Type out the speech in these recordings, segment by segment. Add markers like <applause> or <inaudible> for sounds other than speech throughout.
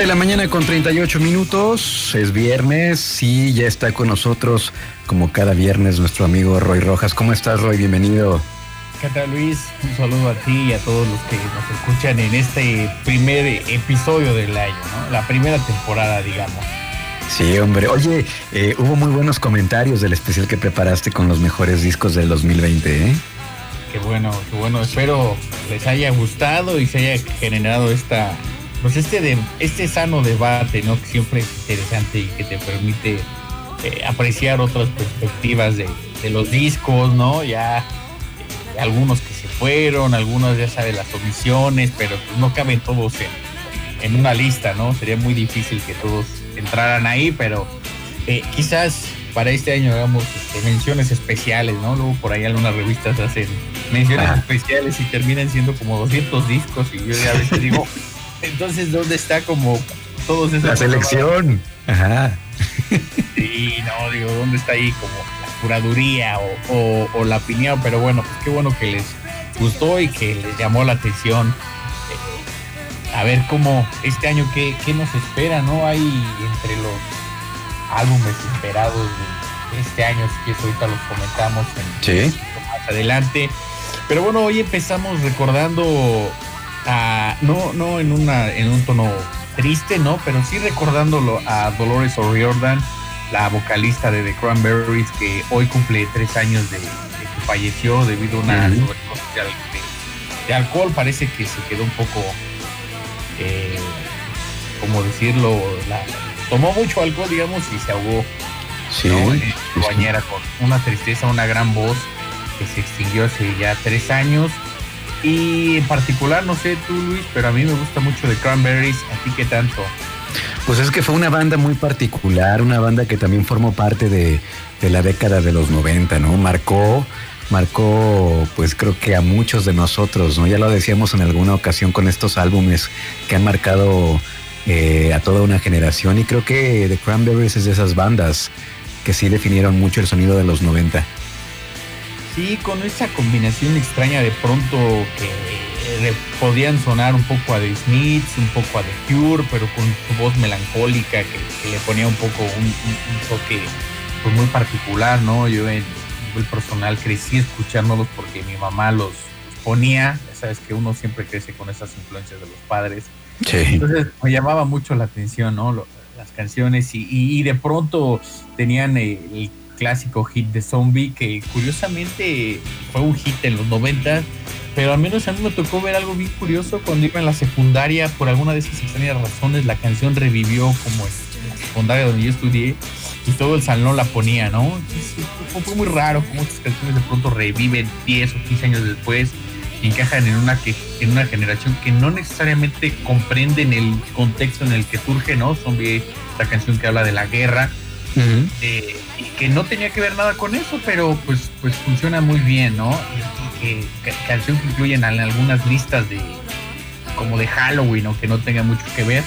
De la mañana con 38 minutos, es viernes y ya está con nosotros, como cada viernes, nuestro amigo Roy Rojas. ¿Cómo estás, Roy? Bienvenido. ¿Qué tal, Luis? Un saludo a ti y a todos los que nos escuchan en este primer episodio del año, ¿no? La primera temporada, digamos. Sí, hombre. Oye, eh, hubo muy buenos comentarios del especial que preparaste con los mejores discos del 2020, ¿eh? Qué bueno, qué bueno. Espero les haya gustado y se haya generado esta pues este, de, este sano debate, ¿no? Que siempre es interesante y que te permite eh, apreciar otras perspectivas de, los discos, ¿no? Ya eh, algunos que se fueron, algunos ya sabes las omisiones, pero pues no caben todos en, una lista, ¿no? Sería muy difícil que todos entraran ahí, pero eh, quizás para este año hagamos este, menciones especiales, ¿no? Luego por ahí algunas revistas hacen menciones especiales y terminan siendo como 200 discos y yo ya a veces digo... <laughs> Entonces, ¿dónde está como todos esos... La selección. Ajá. Sí, no, digo, ¿dónde está ahí como la curaduría o, la opinión? Pero bueno, pues qué bueno que les gustó y que les llamó la atención. Eh, a ver cómo este año, qué, qué nos espera, ¿no? Hay entre los álbumes esperados de este año, si que ahorita los comentamos sí. más adelante. Pero bueno, hoy empezamos recordando no, no en, una, en un tono triste, ¿no? Pero sí recordándolo a Dolores O'Riordan, la vocalista de The Cranberries, que hoy cumple tres años de, que falleció debido a una de, alcohol. Parece que se quedó un poco, eh, como decirlo, la, tomó mucho alcohol, digamos, y se ahogó. Sí, En bañera con una tristeza, una gran voz que se extinguió hace ya tres años y en particular, no sé tú, Luis, pero a mí me gusta mucho de Cranberries. ¿A ti qué tanto? Pues es que fue una banda muy particular, una banda que también formó parte de, la década de los 90, ¿no? Marcó, marcó, pues creo que a muchos de nosotros, ¿no? Ya lo decíamos en alguna ocasión con estos álbumes que han marcado eh, a toda una generación y creo que The Cranberries es de esas bandas que sí definieron mucho el sonido de los 90. Sí, con esa combinación extraña de pronto que eh, podían sonar un poco a The Smiths, un poco a The Cure, pero con su voz melancólica que, le ponía un poco un, toque pues, muy particular, ¿no? Yo en el personal crecí escuchándolos porque mi mamá los, ponía, sabes que uno siempre crece con esas influencias de los padres. Sí. Entonces me llamaba mucho la atención, ¿no? las canciones y, de pronto tenían el clásico hit de Zombie, que curiosamente fue un hit en los 90, pero al menos a mí me tocó ver algo bien curioso cuando iba en la secundaria, por alguna de esas extrañas razones, la canción revivió como en la secundaria donde yo estudié y todo el salón la ponía, ¿no? fue muy raro cómo estas canciones de pronto reviven 10 o 15 años después encajan en una, que, en una generación que no necesariamente comprenden el contexto en el que surge, ¿no? Zombie, la canción que habla de la guerra, eh, y que no tenía que ver nada con eso, pero pues, pues funciona muy bien, ¿no? que, canción que incluyen en algunas listas de como de Halloween, o que no tenga mucho que ver.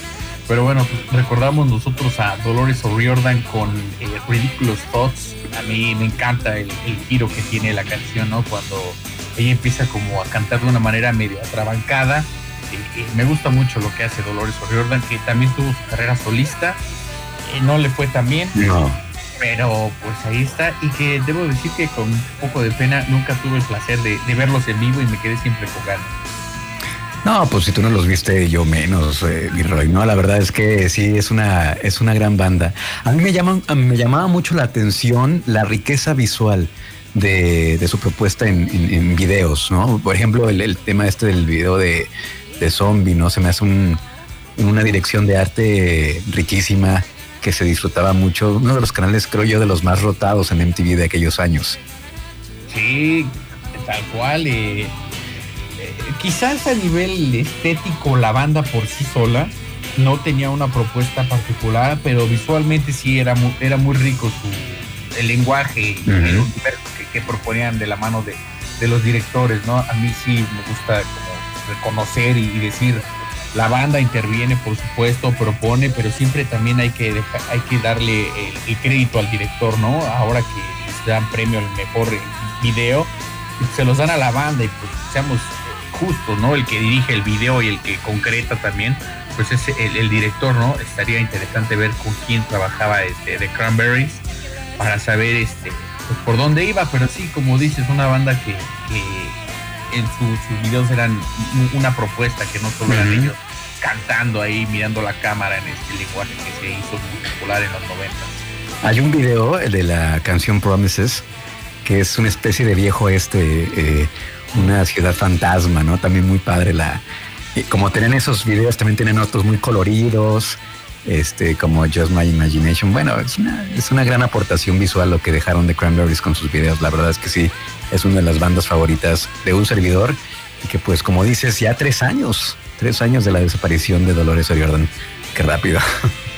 Pero bueno, pues recordamos nosotros a Dolores O'Riordan con eh, Ridiculous Thoughts. A mí me encanta el, giro que tiene la canción, ¿no? Cuando ella empieza como a cantar de una manera medio atrabancada. Eh, me gusta mucho lo que hace Dolores O'Riordan, que también tuvo su carrera solista no le fue tan bien. No. Pero pues ahí está. Y que debo decir que con un poco de pena nunca tuve el placer de, verlos en vivo y me quedé siempre con No, pues si tú no los viste, yo menos, eh, mi Roy. No, la verdad es que sí, es una, es una gran banda. A mí me, llaman, me llamaba mucho la atención la riqueza visual de, su propuesta en, videos, ¿no? Por ejemplo, el, tema este del video de, de Zombie, ¿no? Se me hace una dirección de arte riquísima que se disfrutaba mucho. Uno de los canales, creo yo, de los más rotados en MTV de aquellos años. Sí, tal cual. Eh, quizás a nivel estético la banda por sí sola no tenía una propuesta particular, pero visualmente sí era muy, era muy rico su, el lenguaje el universo que, proponían de la mano de, los directores, ¿no? A mí sí me gusta como reconocer y, decir, la banda interviene, por supuesto, propone, pero siempre también hay que, hay que darle el, crédito al director, ¿no? Ahora que les dan premio al mejor video, se los dan a la banda y pues seamos justo, ¿no? El que dirige el video y el que concreta también, pues es el, director, ¿no? Estaría interesante ver con quién trabajaba este, de Cranberries para saber este, pues, por dónde iba, pero sí, como dices, una banda que, en sus videos eran una propuesta que no solo eran ellos cantando ahí, mirando la cámara en este lenguaje que se hizo muy popular en los 90. Hay un video de la canción Promises que es una especie de viejo este eh, una ciudad fantasma, ¿no? También muy padre la... como tienen esos videos, también tienen otros muy coloridos, este, como Just My Imagination. Bueno, es una, es una gran aportación visual lo que dejaron de Cranberries con sus videos. La verdad es que sí, es una de las bandas favoritas de un servidor y que pues como dices, ya tres años, tres años de la desaparición de Dolores O'Riordan. Qué rápido.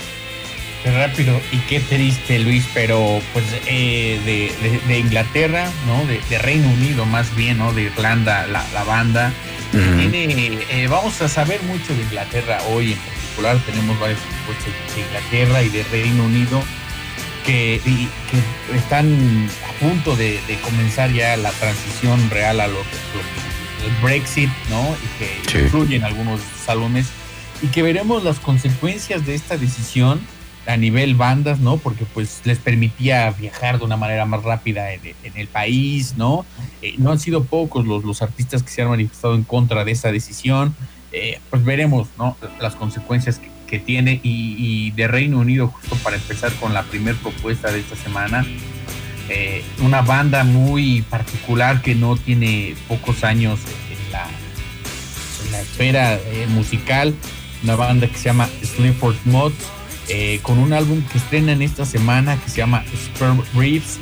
<laughs> rápido y qué triste, Luis, pero pues eh, de, Inglaterra, ¿no? De, Reino Unido más bien, ¿no? De Irlanda, la, banda. Tiene, eh, vamos a saber mucho de Inglaterra hoy en particular, tenemos varios propuestas de Inglaterra y de Reino Unido que, que están a punto de, comenzar ya la transición real a lo, que el Brexit, ¿no? Y que influyen algunos salones y que veremos las consecuencias de esta decisión a nivel bandas, ¿no? Porque pues les permitía viajar de una manera más rápida en, el país, ¿no? Eh, no han sido pocos los, los artistas que se han manifestado en contra de esa decisión. Eh, pues veremos, ¿no? Las consecuencias que, tiene y, de Reino Unido, justo para empezar con la primera propuesta de esta semana. Eh, una banda muy particular que no tiene pocos años en la, en esfera musical, una banda que se llama Sleaford Mods eh, con un álbum que estrenan esta semana que se llama Sperm Reefs.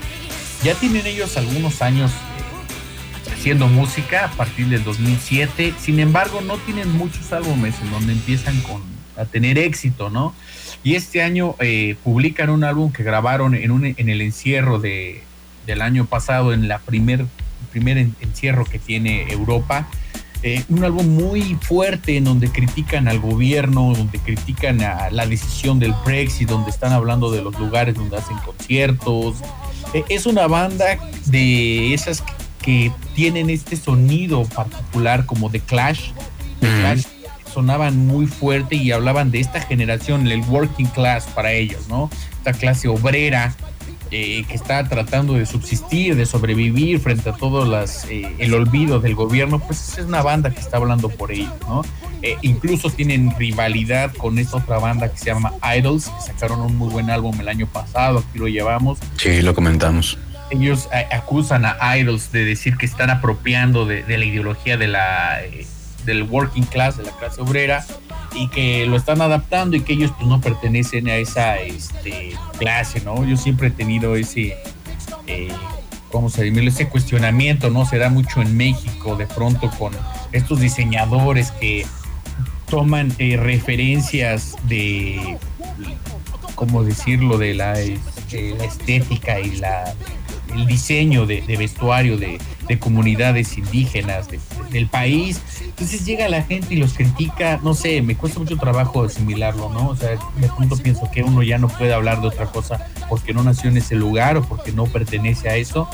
Ya tienen ellos algunos años eh, haciendo música a partir del 2007, sin embargo no tienen muchos álbumes en donde empiezan con, a tener éxito, ¿no? Y este año eh, publican un álbum que grabaron en, un, en el encierro de, del año pasado, en la primer, primer encierro que tiene Europa eh, un álbum muy fuerte en donde critican al gobierno, donde critican a la decisión del Brexit, donde están hablando de los lugares donde hacen conciertos. Eh, es una banda de esas que, tienen este sonido particular como The Clash. The Clash sonaban muy fuerte y hablaban de esta generación, el working class para ellos, ¿no? Esta clase obrera eh, que está tratando de subsistir, de sobrevivir frente a todo las, eh, el olvido del gobierno, pues es una banda que está hablando por ellos, ¿no? Eh, incluso tienen rivalidad con esta otra banda que se llama Idols, que sacaron un muy buen álbum el año pasado, aquí lo llevamos. Sí, lo comentamos. Ellos acusan a Idols de decir que están apropiando de, de la ideología de la del working class, de la clase obrera, y que lo están adaptando y que ellos pues no pertenecen a esa este, clase, ¿no? Yo siempre he tenido ese, eh, ¿cómo se dice? Ese cuestionamiento, ¿no? Se da mucho en México de pronto con estos diseñadores que toman eh, referencias de, ¿cómo decirlo?, de la, este, estética y la, el diseño de, vestuario de, comunidades indígenas del país entonces llega la gente y los critica, no sé, me cuesta mucho trabajo asimilarlo, ¿no? O sea, de pronto pienso que uno ya no puede hablar de otra cosa porque no nació en ese lugar o porque no pertenece a eso.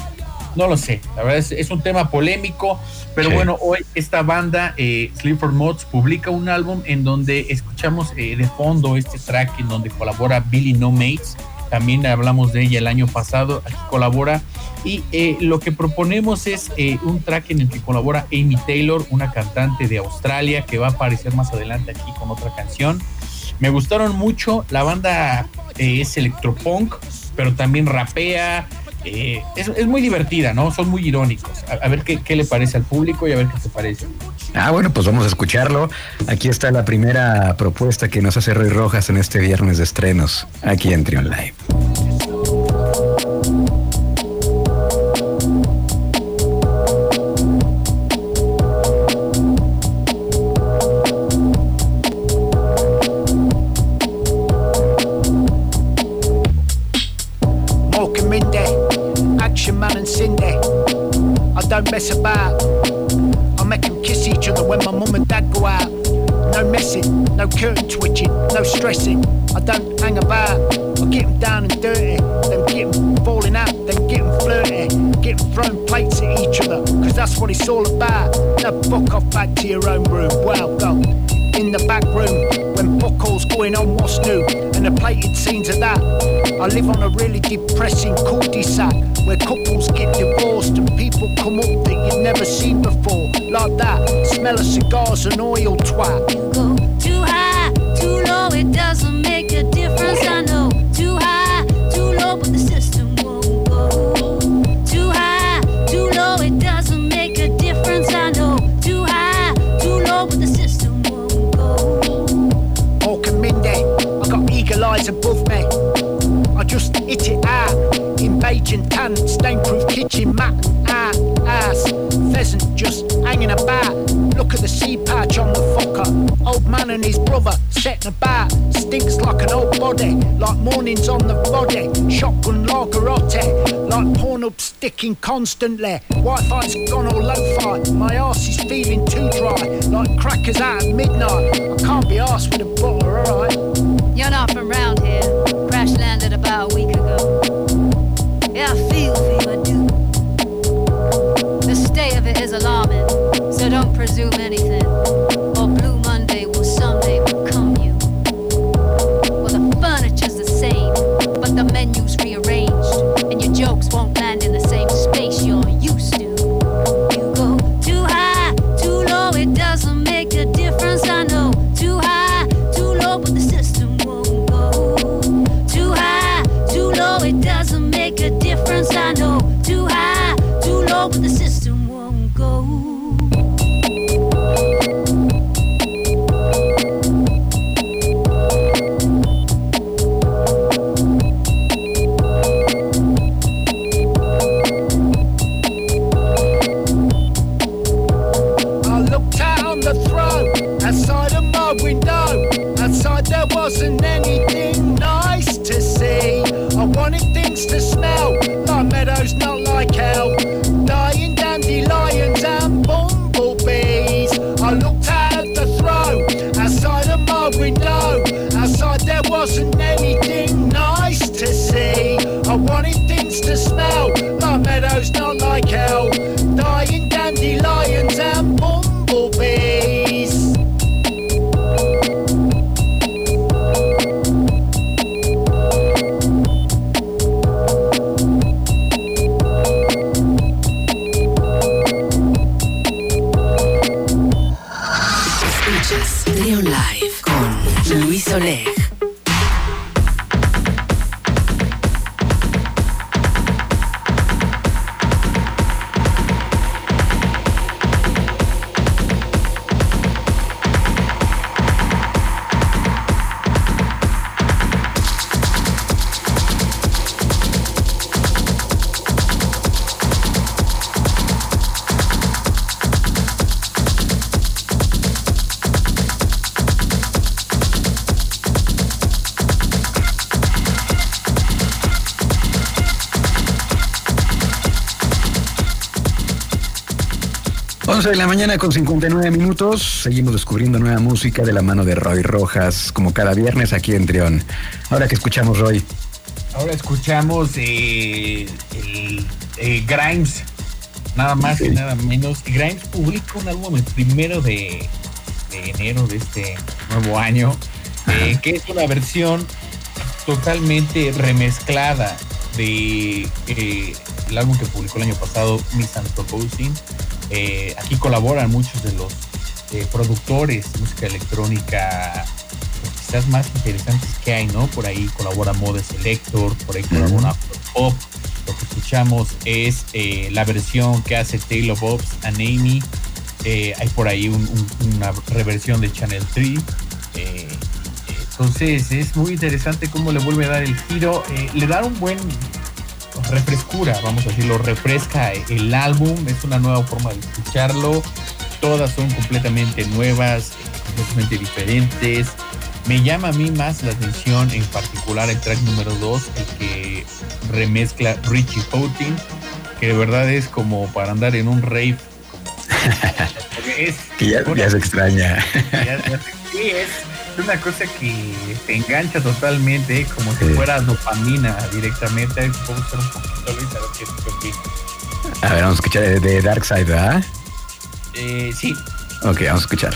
No lo sé, la verdad es, un tema polémico, pero bueno, hoy esta banda, eh, Sleep Mods, publica un álbum en donde escuchamos eh, de fondo este track en donde colabora Billy No Mates, también hablamos de ella el año pasado, aquí colabora y eh, lo que proponemos es eh, un track en el que colabora Amy Taylor, una cantante de Australia que va a aparecer más adelante aquí con otra canción. Me gustaron mucho, la banda eh, es electropunk, pero también rapea, es, muy divertida, ¿no? Son muy irónicos. A, ver qué, qué, le parece al público y a ver qué te parece. Ah, bueno, pues vamos a escucharlo. Aquí está la primera propuesta que nos hace Roy Rojas en este viernes de estrenos, aquí en Trion Live. Mess about. I make them kiss each other when my mum and dad go out. No messing, no curtain twitching, no stressing. I don't hang about. I get them down and dirty, then get them falling out, then get them flirty, get them throwing plates at each other, cause that's what it's all about. Now fuck off back to your own room. Well, go in the back room when buckles going on what's new and the plated scenes of that. I live on a really depressing cul-de-sac where couples get divorced and people come up that you've never seen before. Like that, smell of cigars and oil twat. You go too high, too low, it doesn't make a difference, I know. Too high, too low, but the system won't go. Too high, too low, it doesn't make a difference, I know. Too high, too low, but the system won't go. Hawk and Mindy, I got eagle eyes above Beijing tan, stain-proof kitchen mat ah, ass. Pheasant just hanging about. Look at the sea patch on the fucker. Old man and his brother setting about. Stinks like an old body, like mornings on the body. Shotgun lagerotte, like porn up sticking constantly. Wi-Fi's gone all low-fi. My ass is feeling too dry, like crackers out at midnight. I can't be arsed with a butter, alright? You're not from round presume anything. Anything de la mañana con 59 minutos. Seguimos descubriendo nueva música de la mano de Roy Rojas, como cada viernes aquí en Trión. Ahora que escuchamos, Roy. Ahora escuchamos eh, el, eh, Grimes, nada más y nada menos. Grimes publica un álbum el primero de, de enero de este nuevo año, eh, que es una versión totalmente remezclada de el álbum que publicó el año pasado, Miss Proposing. Eh, aquí colaboran muchos de los eh, productores de música electrónica pues, quizás más interesantes que hay, ¿no? Por ahí colabora Mode Selector, por ahí colabora Pop. Lo que escuchamos es la versión que hace Taylor Bobs and Amy. hay por ahí una reversión de Channel 3. Entonces es muy interesante cómo le vuelve a dar el giro, eh, le da un buen refrescura, vamos a decirlo, refresca el álbum, es una nueva forma de escucharlo, todas son completamente nuevas, completamente diferentes. Me llama a mí más la atención en particular el track número 2, el que remezcla Richie Houghton, que de verdad es como para andar en un rave. <laughs> es, que ya, se extraña. <laughs> sí, es una cosa que te engancha totalmente, como si fuera dopamina directamente. un poquito, Luis, a ver qué, A ver, vamos a escuchar de, Dark Side, ¿verdad? Eh, sí. Ok, vamos a escuchar.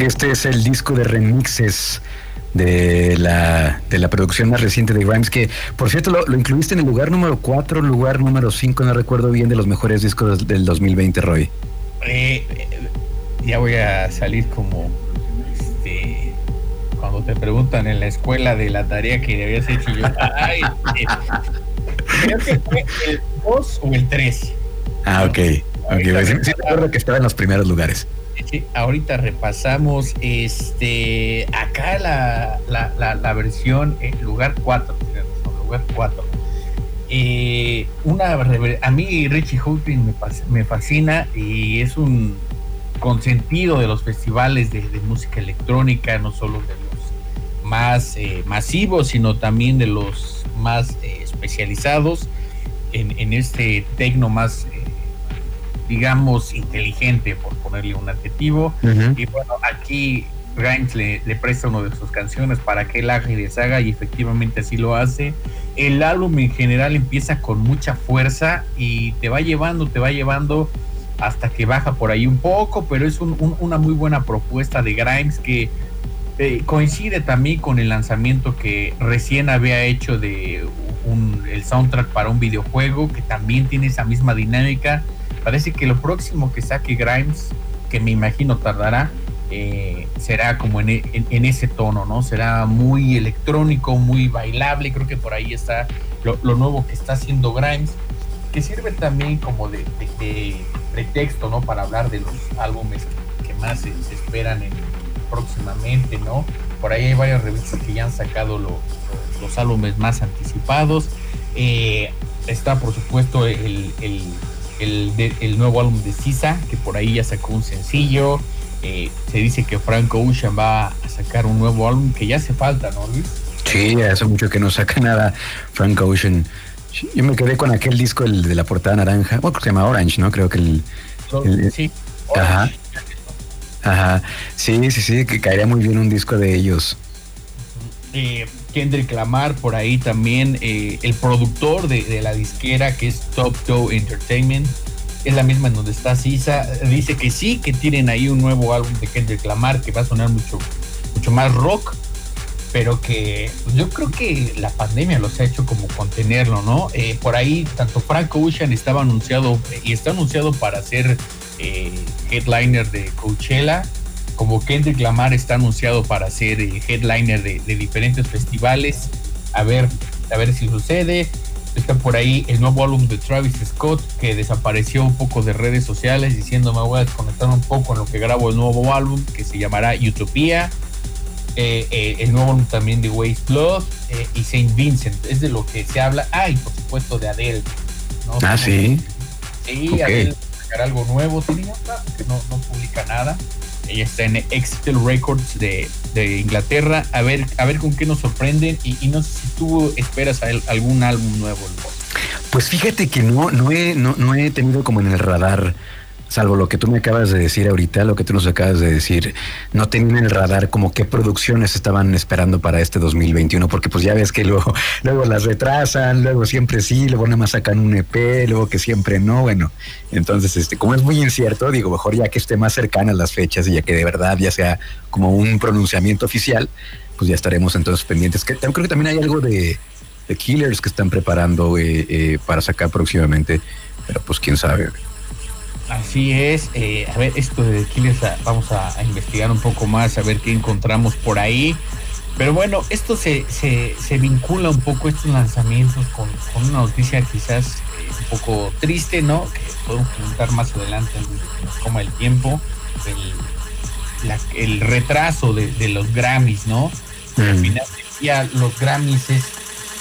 Este es el disco de remixes de la, de la producción más reciente de Grimes, que por cierto lo, incluiste en el lugar número 4, lugar número 5, no recuerdo bien, de los mejores discos del 2020, Roy. Eh, ya voy a salir como este, cuando te preguntan en la escuela de la tarea que habías hecho yo. Ay, eh, creo que fue el 2 o el 3. Ah, ok. okay. Pues sí, recuerdo que estaba en los primeros lugares ahorita repasamos este acá la, la, versión en lugar 4, lugar 4. Eh, una a mí Richie Houghton me, me, fascina y es un consentido de los festivales de, música electrónica, no solo de los más eh, masivos, sino también de los más eh, especializados en, en, este tecno más digamos, inteligente, por ponerle un adjetivo. Y bueno, aquí Grimes le, presta una de sus canciones para que él haga y deshaga, y efectivamente así lo hace. El álbum en general empieza con mucha fuerza y te va llevando, te va llevando hasta que baja por ahí un poco, pero es una muy buena propuesta de Grimes que eh, coincide también con el lanzamiento que recién había hecho de un, el soundtrack para un videojuego que también tiene esa misma dinámica Parece que lo próximo que saque Grimes que me imagino tardará, eh, será como en, en, ese tono, ¿no? Será muy electrónico, muy bailable, creo que por ahí está lo, nuevo que está haciendo Grimes, que sirve también como de, pretexto, ¿no? Para hablar de los álbumes que, más se, esperan en, próximamente, ¿no? Por ahí hay varias revistas que ya han sacado los álbumes más anticipados. Eh, está, por supuesto, el, el, nuevo álbum de Sisa, que por ahí ya sacó un sencillo. Eh, se dice que Frank Ocean va a sacar un nuevo álbum que ya hace falta, ¿no, Luis? Sí, hace mucho que no saca nada Frank Ocean. Yo me quedé con aquel disco el de la portada naranja. Bueno, se llama Orange, ¿no? Creo que el. sí. Ajá. Ajá. Sí, sí, sí, que caería muy bien un disco de ellos. Eh, Kendrick Lamar, por ahí también eh, el productor de, la disquera que es Top Toe Entertainment, es la misma en donde está Sisa, dice que sí, que tienen ahí un nuevo álbum de Kendrick Lamar que va a sonar mucho, mucho más rock, pero que yo creo que la pandemia los ha hecho como contenerlo, ¿no? Eh, por ahí tanto Frank Ocean estaba anunciado y está anunciado para ser eh, headliner de Coachella, como Kendrick Lamar está anunciado para ser eh, headliner de, diferentes festivales. A ver, a ver si sucede. Está por ahí el nuevo álbum de Travis Scott, que desapareció un poco de redes sociales, diciendo me voy a desconectar un poco en lo que grabo el nuevo álbum, que se llamará Utopía. Eh, eh, el nuevo álbum también de Waste Blood y Saint Vincent. Es de lo que se habla. Ah, y por supuesto de Adele. Ah, sí. Sí, Adele sacar algo nuevo. Tiene que no, no publica nada. Ella está en Excel Records de, Inglaterra. A ver, a ver con qué nos sorprenden. Y, no sé si tú esperas algún álbum nuevo. Pues fíjate que no, no he, no, no he tenido como en el radar salvo lo que tú me acabas de decir ahorita, lo que tú nos acabas de decir, no tenían el radar como qué producciones estaban esperando para este 2021, porque pues ya ves que luego, <laughs> luego las retrasan, luego siempre sí, luego nada más sacan un EP, luego que siempre no, bueno, entonces este, como es muy incierto, digo, mejor ya que esté más cercana las fechas y ya que de verdad ya sea como un pronunciamiento oficial, pues ya estaremos entonces pendientes. Creo que también hay algo de, Killers que están preparando eh, eh, para sacar próximamente, pero pues quién sabe. Así es. Eh, a ver, esto de Killers vamos a, investigar un poco más, a ver qué encontramos por ahí. Pero bueno, esto se, se, vincula un poco estos lanzamientos con, una noticia quizás eh, un poco triste, ¿no? Que podemos comentar más adelante como el tiempo. El, retraso de, los Grammys, ¿no? Al mm. final ya los Grammys es,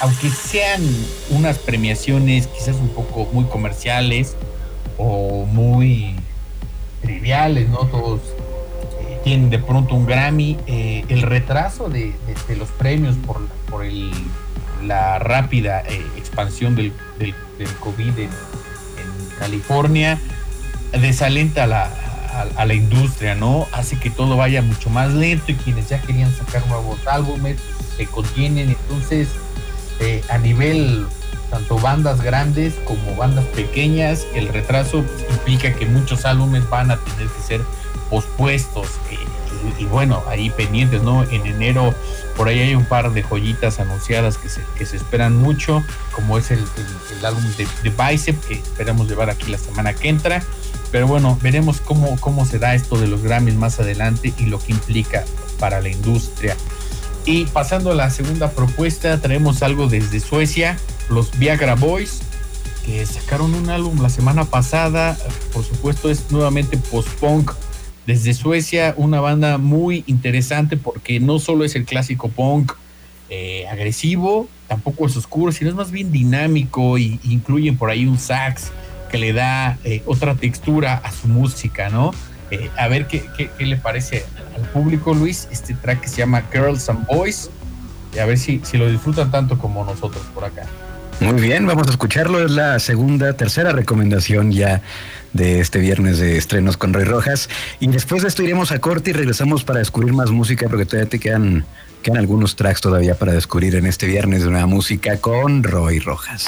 aunque sean unas premiaciones quizás un poco muy comerciales, o muy triviales, ¿no? Todos eh, tienen de pronto un Grammy. Eh, el retraso de, los premios por, el, la rápida eh, expansión del, del, COVID en, California desalenta a la, a, la industria, ¿no? Hace que todo vaya mucho más lento y quienes ya querían sacar nuevos álbumes se contienen. Entonces, a nivel tanto bandas grandes como bandas pequeñas. El retraso implica que muchos álbumes van a tener que ser pospuestos. Eh, y, bueno, ahí pendientes, ¿no? En enero por ahí hay un par de joyitas anunciadas que se, que se esperan mucho, como es el, álbum de, de, Bicep, que esperamos llevar aquí la semana que entra. Pero bueno, veremos cómo, cómo se da esto de los Grammys más adelante y lo que implica para la industria. Y pasando a la segunda propuesta, traemos algo desde Suecia los Viagra Boys, que sacaron un álbum la semana pasada. Por supuesto, es nuevamente post-punk desde Suecia, una banda muy interesante porque no solo es el clásico punk eh, agresivo, tampoco es oscuro, sino es más bien dinámico y, incluyen por ahí un sax que le da eh, otra textura a su música, ¿no? Eh, a ver qué, qué, le parece al público, Luis, este track que se llama Girls and Boys, y a ver si, si lo disfrutan tanto como nosotros por acá. Muy bien, vamos a escucharlo. Es la segunda, tercera recomendación ya de este viernes de estrenos con Roy Rojas. Y después de esto iremos a corte y regresamos para descubrir más música, porque todavía te quedan, quedan algunos tracks todavía para descubrir en este viernes de nueva música con Roy Rojas.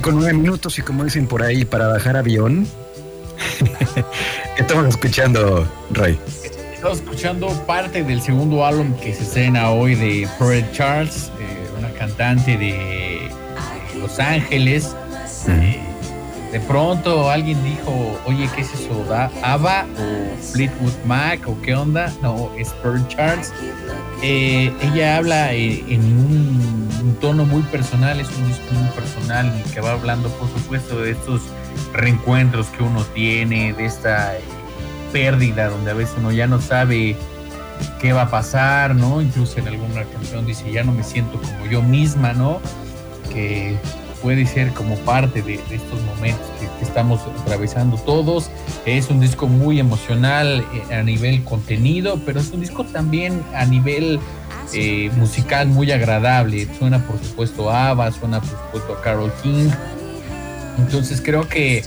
nueve minutos y como dicen por ahí, para bajar avión. <laughs> ¿Qué estamos escuchando, Ray? Estamos escuchando parte del segundo álbum que se estrena hoy de Fred Charles, eh, una cantante de, Los Ángeles. Eh, de pronto alguien dijo, oye, ¿qué es eso? ¿Da ¿Ava o Fleetwood Mac o qué onda? No, es Pearl Charles. Eh, ella habla en un un tono muy personal, es un disco muy personal que va hablando, por supuesto, de estos reencuentros que uno tiene, de esta pérdida donde a veces uno ya no sabe qué va a pasar, ¿no? Incluso en alguna canción dice, ya no me siento como yo misma, ¿no? Que puede ser como parte de, estos momentos que, que, estamos atravesando todos. Es un disco muy emocional eh, a nivel contenido, pero es un disco también a nivel eh, musical muy agradable. Suena por supuesto a Ava, suena por supuesto a Carol King. Entonces creo que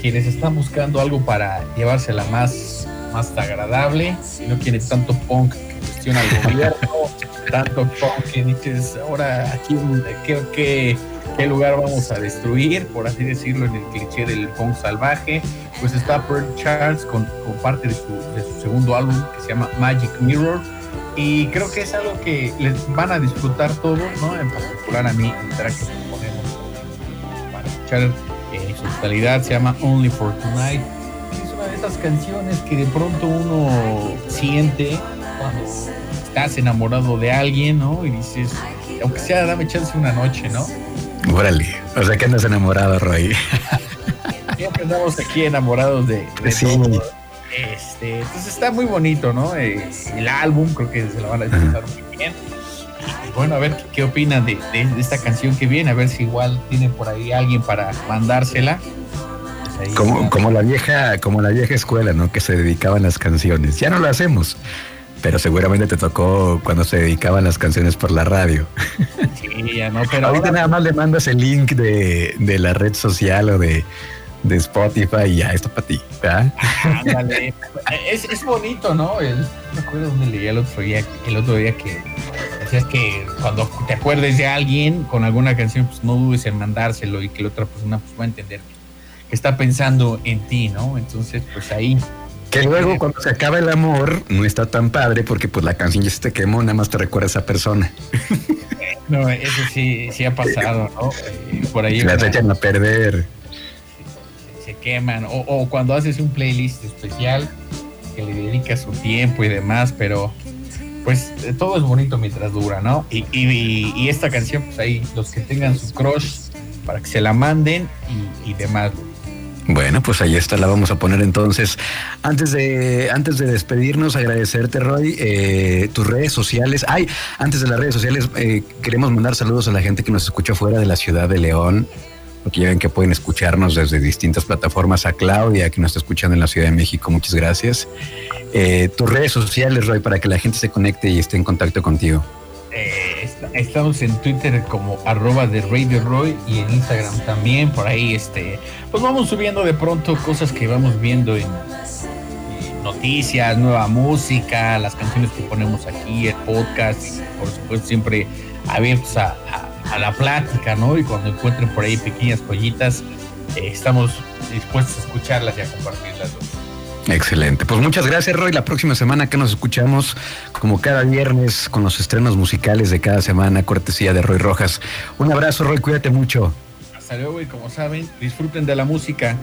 quienes están buscando algo para llevársela más, más agradable, si no quieren tanto punk que cuestiona el gobierno, <laughs> tanto punk que dices, ahora aquí, ¿qué, qué, qué lugar vamos a destruir? Por así decirlo, en el cliché del punk salvaje. Pues está Pearl Charles con, con parte de su, de su segundo álbum que se llama Magic Mirror y creo que es algo que les van a disfrutar todos, ¿no? En particular a mí, el track que ponemos para escuchar en su totalidad se llama Only for Tonight. Es una de esas canciones que de pronto uno siente cuando estás enamorado de alguien, ¿no? Y dices, aunque sea, dame chance una noche, ¿no? Órale, o sea que andas enamorado, Roy. <laughs> Siempre andamos aquí enamorados de, de sí. Este, entonces está muy bonito, ¿no? Eh, el álbum, creo que se lo van a disfrutar muy bien. bueno, a ver qué, qué opinan de, de esta canción que viene, a ver si igual tiene por ahí alguien para mandársela. Pues ahí Como, como la vieja, como la vieja escuela, ¿no? Que se dedicaban las canciones. Ya no lo hacemos. Pero seguramente te tocó cuando se dedicaban las canciones por la radio. Sí, ya no, pero Ahorita ahora- nada más le mandas el link de, de la red social o de, de Spotify y ya, esto para ti. Ándale. Es, es bonito, ¿no? El, no me acuerdo dónde leí el otro día, el otro día que decías que cuando te acuerdes de alguien con alguna canción, pues no dudes en mandárselo y que la otra persona pues, va a entender que, está pensando en ti, ¿no? Entonces, pues ahí. Que luego cuando se acaba el amor no está tan padre porque pues la canción ya se te quemó, nada más te recuerda a esa persona. No, eso sí, sí ha pasado, ¿no? Eh, por ahí Las una- echan a perder. Queman. O, cuando haces un playlist especial que le dedicas su tiempo y demás, pero pues eh, todo es bonito mientras dura, ¿no? Y, y- y esta canción, pues ahí los que tengan su crush para que se la manden y, y demás. Bueno, pues ahí está, la vamos a poner entonces. Antes de, antes de despedirnos, agradecerte, Roy, eh, tus redes sociales. Ay, antes de las redes sociales, eh, queremos mandar saludos a la gente que nos escucha fuera de la ciudad de León, porque ya ven que pueden escucharnos desde distintas plataformas. A Claudia, que nos está escuchando en la Ciudad de México, muchas gracias. Eh, tus redes sociales, Roy, para que la gente se conecte y esté en contacto contigo. Eh, est- estamos en Twitter como arroba de Radio Roy y en Instagram también. Por ahí, este, pues vamos subiendo de pronto cosas que vamos viendo en, en noticias, nueva música, las canciones que ponemos aquí, el podcast, y por supuesto siempre abiertos a, a- a la plática, ¿no? Y cuando encuentren por ahí pequeñas joyitas, eh, estamos dispuestos a escucharlas y a compartirlas. Excelente. Pues muchas gracias, Roy. La próxima semana que nos escuchamos, como cada viernes, con los estrenos musicales de cada semana, cortesía de Roy Rojas. Un abrazo, Roy. Cuídate mucho. Hasta luego y como saben, disfruten de la música.